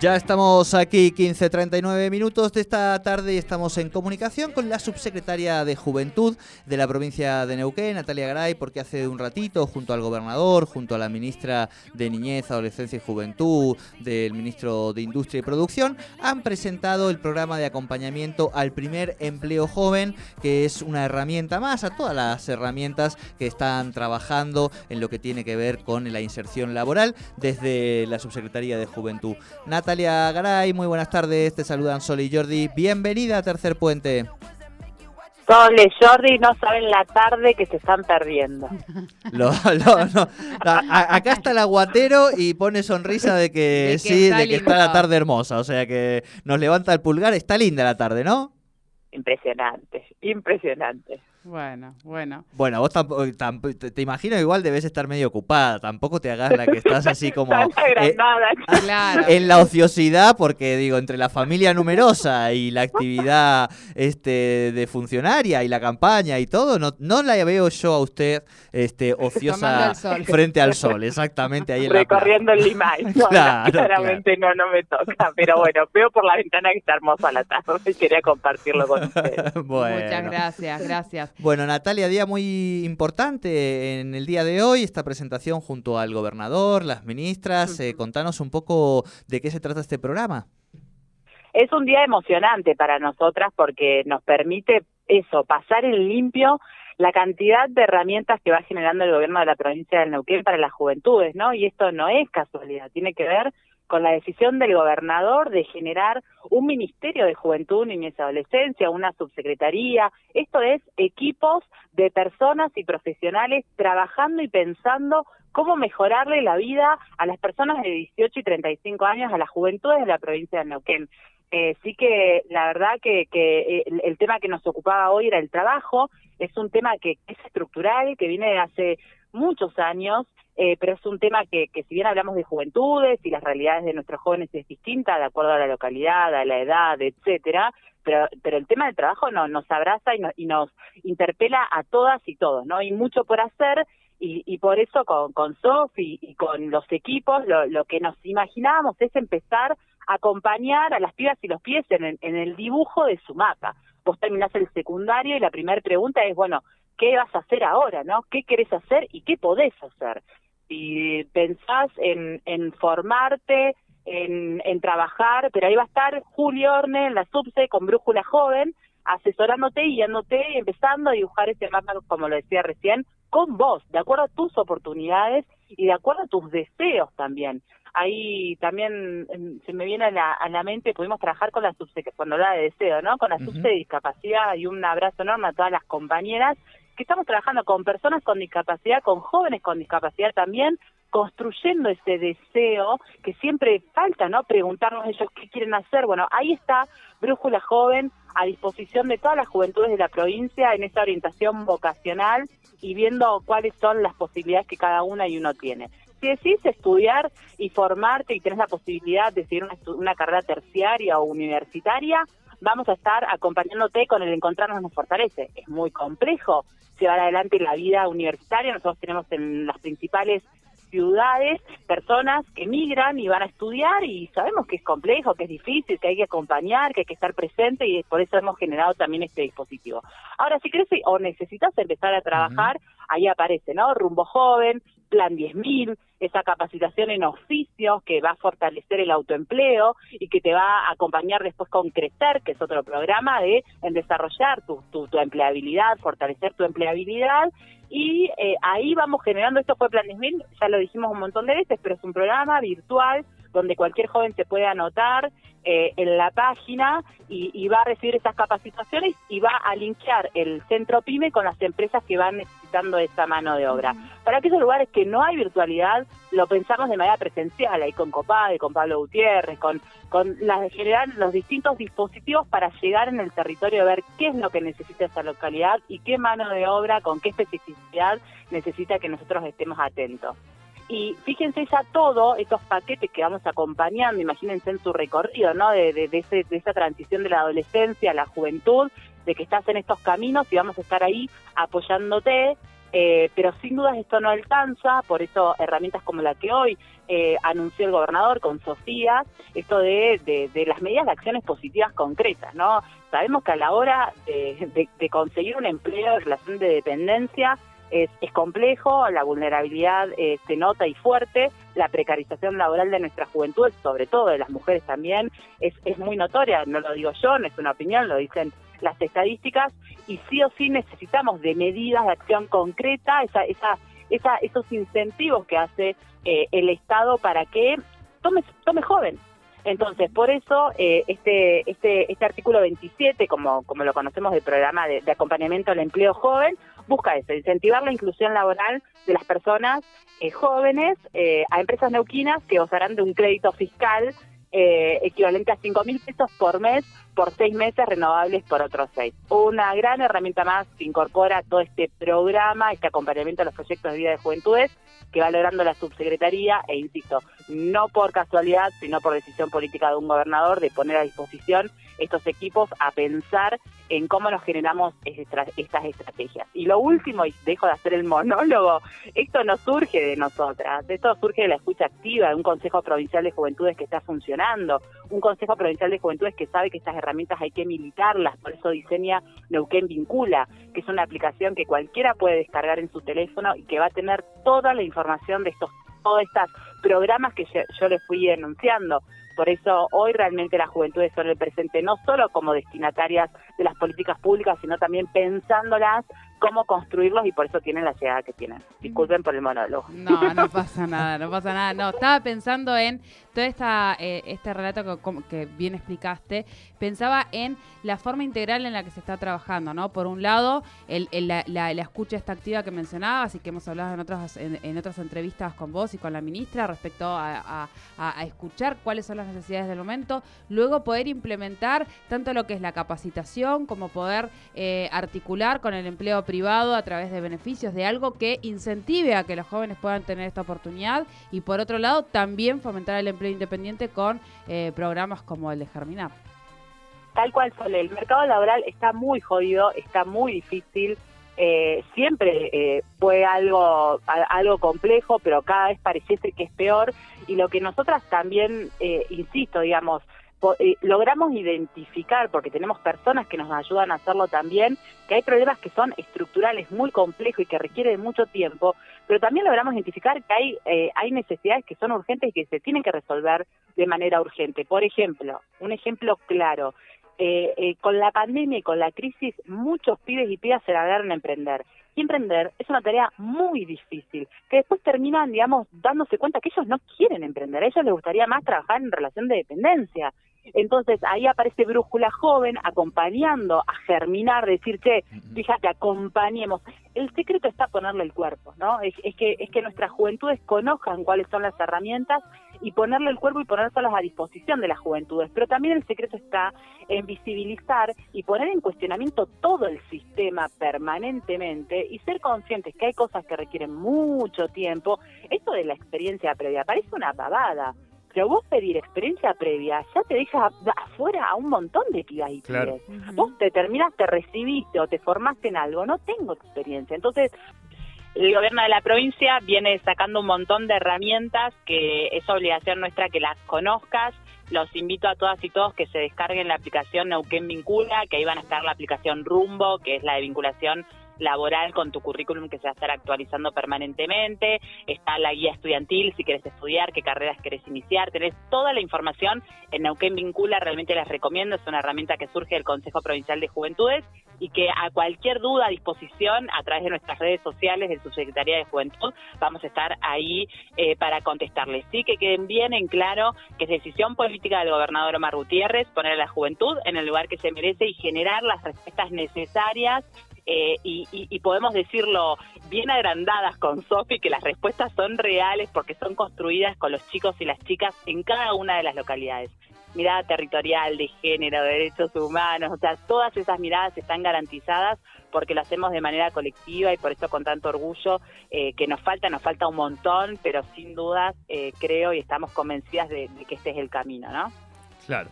Ya estamos aquí 15.39 minutos de esta tarde y estamos en comunicación con la subsecretaria de Juventud de la provincia de Neuquén, Natalia Garay, porque hace un ratito, junto al gobernador, junto a la ministra de Niñez, Adolescencia y Juventud, del ministro de Industria y Producción, han presentado el programa de acompañamiento al primer empleo joven, que es una herramienta más a todas las herramientas que están trabajando en lo que tiene que ver con la inserción laboral desde la subsecretaría de Juventud. Natalia Garay, muy buenas tardes, te saludan Sol y Jordi. Bienvenida a Tercer Puente. Sol y Jordi no saben la tarde que se están perdiendo. acá está el aguatero y pone sonrisa de que, sí, de que está la tarde hermosa. O sea que nos levanta el pulgar. Está linda la tarde, ¿no? Impresionante, impresionante. Bueno, bueno. Bueno, vos te imagino igual debes estar medio ocupada, tampoco te hagas la que estás así como eh, en la ociosidad, porque digo, entre la familia numerosa y la actividad este de funcionaria y la campaña y todo, no, no la veo yo a usted este ociosa frente al sol, exactamente ahí en Recorriendo el Limay. No, claramente no, no me toca, pero bueno, veo por la ventana que está hermosa la tarde y quería compartirlo con ustedes. Muchas gracias, gracias. Bueno, Natalia, día muy importante en el día de hoy, esta presentación junto al gobernador, las ministras. Eh, contanos un poco de qué se trata este programa. Es un día emocionante para nosotras porque nos permite eso, pasar en limpio la cantidad de herramientas que va generando el gobierno de la provincia del Neuquén para las juventudes, ¿no? Y esto no es casualidad, tiene que ver con la decisión del gobernador de generar un Ministerio de Juventud, Niñez y Adolescencia, una subsecretaría. Esto es equipos de personas y profesionales trabajando y pensando cómo mejorarle la vida a las personas de 18 y 35 años, a las juventudes de la provincia de Neuquén. Eh, sí que la verdad que, que el, el, tema que nos ocupaba hoy era el trabajo, es un tema que es estructural, que viene de hace muchos años eh, pero es un tema que, que si bien hablamos de juventudes y las realidades de nuestros jóvenes es distinta de acuerdo a la localidad, a la edad, etcétera, pero, el tema del trabajo no, nos abraza y, y nos interpela a todas y todos, ¿no? Hay mucho por hacer y, y por eso con, con Sofi y con los equipos lo, lo que nos imaginábamos es empezar a acompañar a las pibas y los pies en en el dibujo de su mapa. Vos terminás el secundario y la primera pregunta es, bueno, ¿qué vas a hacer ahora, no? ¿Qué querés hacer y qué podés hacer? si pensás en, en formarte, en, en, trabajar, pero ahí va a estar Julio Orne en la subse con Brújula Joven, asesorándote y guiándote y empezando a dibujar ese mapa, como lo decía recién, con vos, de acuerdo a tus oportunidades y de acuerdo a tus deseos también. Ahí también em, se me viene a la, a la mente, pudimos trabajar con la subse, cuando hablaba de deseo, ¿no? Con la subse de discapacidad y un abrazo enorme a todas las compañeras que estamos trabajando con personas con discapacidad, con jóvenes con discapacidad también, construyendo ese deseo que siempre falta, ¿no? Preguntarnos ellos qué quieren hacer. Bueno, ahí está Brújula Joven a disposición de todas las juventudes de la provincia en esa orientación vocacional y viendo cuáles son las posibilidades que cada una y uno tiene. Si decís estudiar y formarte y tenés la posibilidad de seguir una, una carrera terciaria o universitaria, vamos a estar acompañándote con el Encontrarnos nos fortalece. Es muy complejo llevar adelante la vida universitaria. Nosotros tenemos en las principales ciudades personas que migran y van a estudiar y sabemos que es complejo, que es difícil, que hay que acompañar, que hay que estar presente y por eso hemos generado también este dispositivo. Ahora, si crees o necesitas empezar a trabajar, ahí aparece, ¿no? Rumbo Joven, Plan 10.000, esa capacitación en oficios que va a fortalecer el autoempleo y que te va a acompañar después con Crecer, que es otro programa de en desarrollar tu, empleabilidad, fortalecer tu empleabilidad. Y eh, ahí vamos generando, esto fue Plan 10.000, ya lo dijimos un montón de veces, pero es un programa virtual donde cualquier joven se puede anotar eh, en la página y, va a recibir estas capacitaciones y va a linkear el centro PYME con las empresas que van necesitando esa mano de obra. Para aquellos lugares que no hay virtualidad, lo pensamos de manera presencial, ahí con Copade, con Pablo Gutiérrez, con, con las general los distintos dispositivos para llegar en el territorio a ver qué es lo que necesita esa localidad y qué mano de obra, con qué especificidad necesita que nosotros estemos atentos. Y fíjense ya todo estos paquetes que vamos acompañando, imagínense en su recorrido, ¿no? De, de, de, ese, de esa transición de la adolescencia a la juventud, de que estás en estos caminos y vamos a estar ahí apoyándote Eh, pero sin dudas esto no alcanza, por eso herramientas como la que hoy eh, anunció el gobernador con Sofía, esto de, de, las medidas de acciones positivas concretas, ¿no? Sabemos que a la hora de, de conseguir un empleo en relación de dependencia, es, es, complejo, la vulnerabilidad se nota y fuerte, la precarización laboral de nuestra juventud, sobre todo de las mujeres también, es, es muy notoria, no lo digo yo, no es una opinión, lo dicen las estadísticas, y sí o sí necesitamos de medidas de acción concreta, esa, esa, esa, esos incentivos que hace eh, el Estado para que tome, tome joven. Entonces, por eso eh, este, este, este artículo 27, como, como lo conocemos del programa de, acompañamiento al empleo joven, busca eso, incentivar la inclusión laboral de las personas eh, jóvenes a empresas neuquinas que gozarán de un crédito fiscal eh, equivalente a 5 mil pesos por mes por seis meses renovables por otros seis. Una gran herramienta más que incorpora todo este programa, este acompañamiento a los proyectos de vida de juventudes que va logrando la subsecretaría e insisto, no por casualidad, sino por decisión política de un gobernador de poner a disposición estos equipos a pensar en cómo nos generamos estas estrategias. Y lo último, y dejo de hacer el monólogo, esto no surge de nosotras, esto surge de la escucha activa, de un Consejo Provincial de Juventudes que está funcionando, un Consejo Provincial de Juventudes que sabe que estas herramientas hay que militarlas, por eso diseña Neuquén Vincula, que es una aplicación que cualquiera puede descargar en su teléfono y que va a tener toda la información de estos todos estos programas que yo les fui denunciando. Por eso hoy realmente las juventudes son el presente, no solo como destinatarias de las políticas públicas, sino también pensándolas cómo construirlos y por eso tienen la llegada que tienen. Disculpen por el monólogo. No, no pasa nada, no pasa nada. No, estaba pensando en todo esta, eh, este relato que, que, bien explicaste, pensaba en la forma integral en la que se está trabajando, ¿no? Por un lado, el, la, escucha esta activa que mencionabas y que hemos hablado en otras, en, otras entrevistas con vos y con la ministra respecto a, a, escuchar cuáles son las necesidades del momento, luego poder implementar tanto lo que es la capacitación como poder eh, articular con el empleo privado a través de beneficios, de algo que incentive a que los jóvenes puedan tener esta oportunidad y por otro lado también fomentar el empleo independiente con eh, programas como el de Germinar. Tal cual, Sole, el mercado laboral está muy jodido, está muy difícil, eh, siempre eh, fue algo, algo complejo, pero cada vez pareciese que es peor y lo que nosotras también, insisto, digamos, eh, logramos identificar, porque tenemos personas que nos ayudan a hacerlo también, que hay problemas que son estructurales muy complejos y que requieren mucho tiempo, pero también logramos identificar que hay, eh, hay necesidades que son urgentes y que se tienen que resolver de manera urgente. Por ejemplo, un ejemplo claro, eh, con la pandemia y con la crisis, muchos pibes y pibas se largaron a emprender. Y emprender es una tarea muy difícil, que después terminan, digamos, dándose cuenta que ellos no quieren emprender, a ellos les gustaría más trabajar en relación de dependencia. Entonces ahí aparece Brújula Joven acompañando a germinar, decir, che, fíjate, acompañemos. El secreto está ponerle el cuerpo, ¿no? Es, que, es que nuestras juventudes conozcan cuáles son las herramientas y ponerle el cuerpo y ponérselas a disposición de las juventudes. Pero también el secreto está en visibilizar y poner en cuestionamiento todo el sistema permanentemente y ser conscientes que hay cosas que requieren mucho tiempo. Esto de la experiencia previa parece una pavada pero vos pedir experiencia previa ya te deja afuera a un montón de pibas y pibes. Vos te terminas, te recibiste o te formaste en algo, no tengo experiencia. Entonces, el gobierno de la provincia viene sacando un montón de herramientas que es obligación nuestra que las conozcas. Los invito a todas y todos que se descarguen la aplicación Neuquén Vincula, que ahí van a estar la aplicación Rumbo, que es la de vinculación laboral con tu currículum que se va a estar actualizando permanentemente, está la guía estudiantil si quieres estudiar, qué carreras querés iniciar, tenés toda la información en Neuquén Vincula, realmente les recomiendo, es una herramienta que surge del Consejo Provincial de Juventudes y que a cualquier duda a disposición a través de nuestras redes sociales de su Secretaría de Juventud vamos a estar ahí eh, para contestarles. Sí que queden bien en claro que es decisión política del gobernador Omar Gutiérrez poner a la juventud en el lugar que se merece y generar las respuestas necesarias eh, y, podemos decirlo bien agrandadas con Sofi, que las respuestas son reales porque son construidas con los chicos y las chicas en cada una de las localidades. Mirada territorial, de género, de derechos humanos, o sea, todas esas miradas están garantizadas porque lo hacemos de manera colectiva y por eso con tanto orgullo eh, que nos falta, nos falta un montón, pero sin dudas eh, creo y estamos convencidas de, de que este es el camino, ¿no? Claro.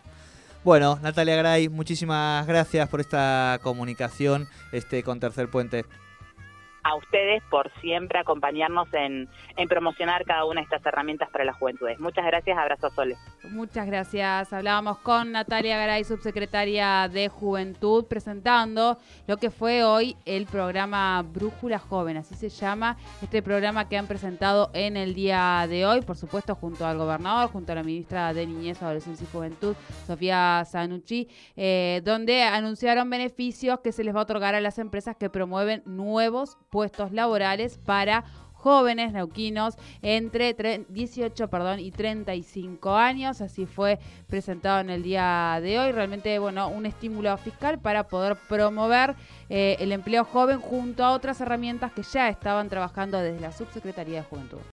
Bueno, Natalia Gray, muchísimas gracias por esta comunicación este, con Tercer Puente. A ustedes por siempre acompañarnos en, promocionar cada una de estas herramientas para las juventudes. Muchas gracias, abrazo Sole. Muchas gracias. Hablábamos con Natalia Garay, subsecretaria de Juventud, presentando lo que fue hoy el programa Brújula Joven, así se llama, este programa que han presentado en el día de hoy, por supuesto junto al gobernador, junto a la ministra de Niñez, Adolescencia y Juventud, Sofía Sanucci, eh, donde anunciaron beneficios que se les va a otorgar a las empresas que promueven nuevos puestos laborales para jóvenes neuquinos entre 18 perdón, y 35 años. Así fue presentado en el día de hoy. Realmente, bueno, un estímulo fiscal para poder promover eh, el empleo joven junto a otras herramientas que ya estaban trabajando desde la Subsecretaría de Juventud.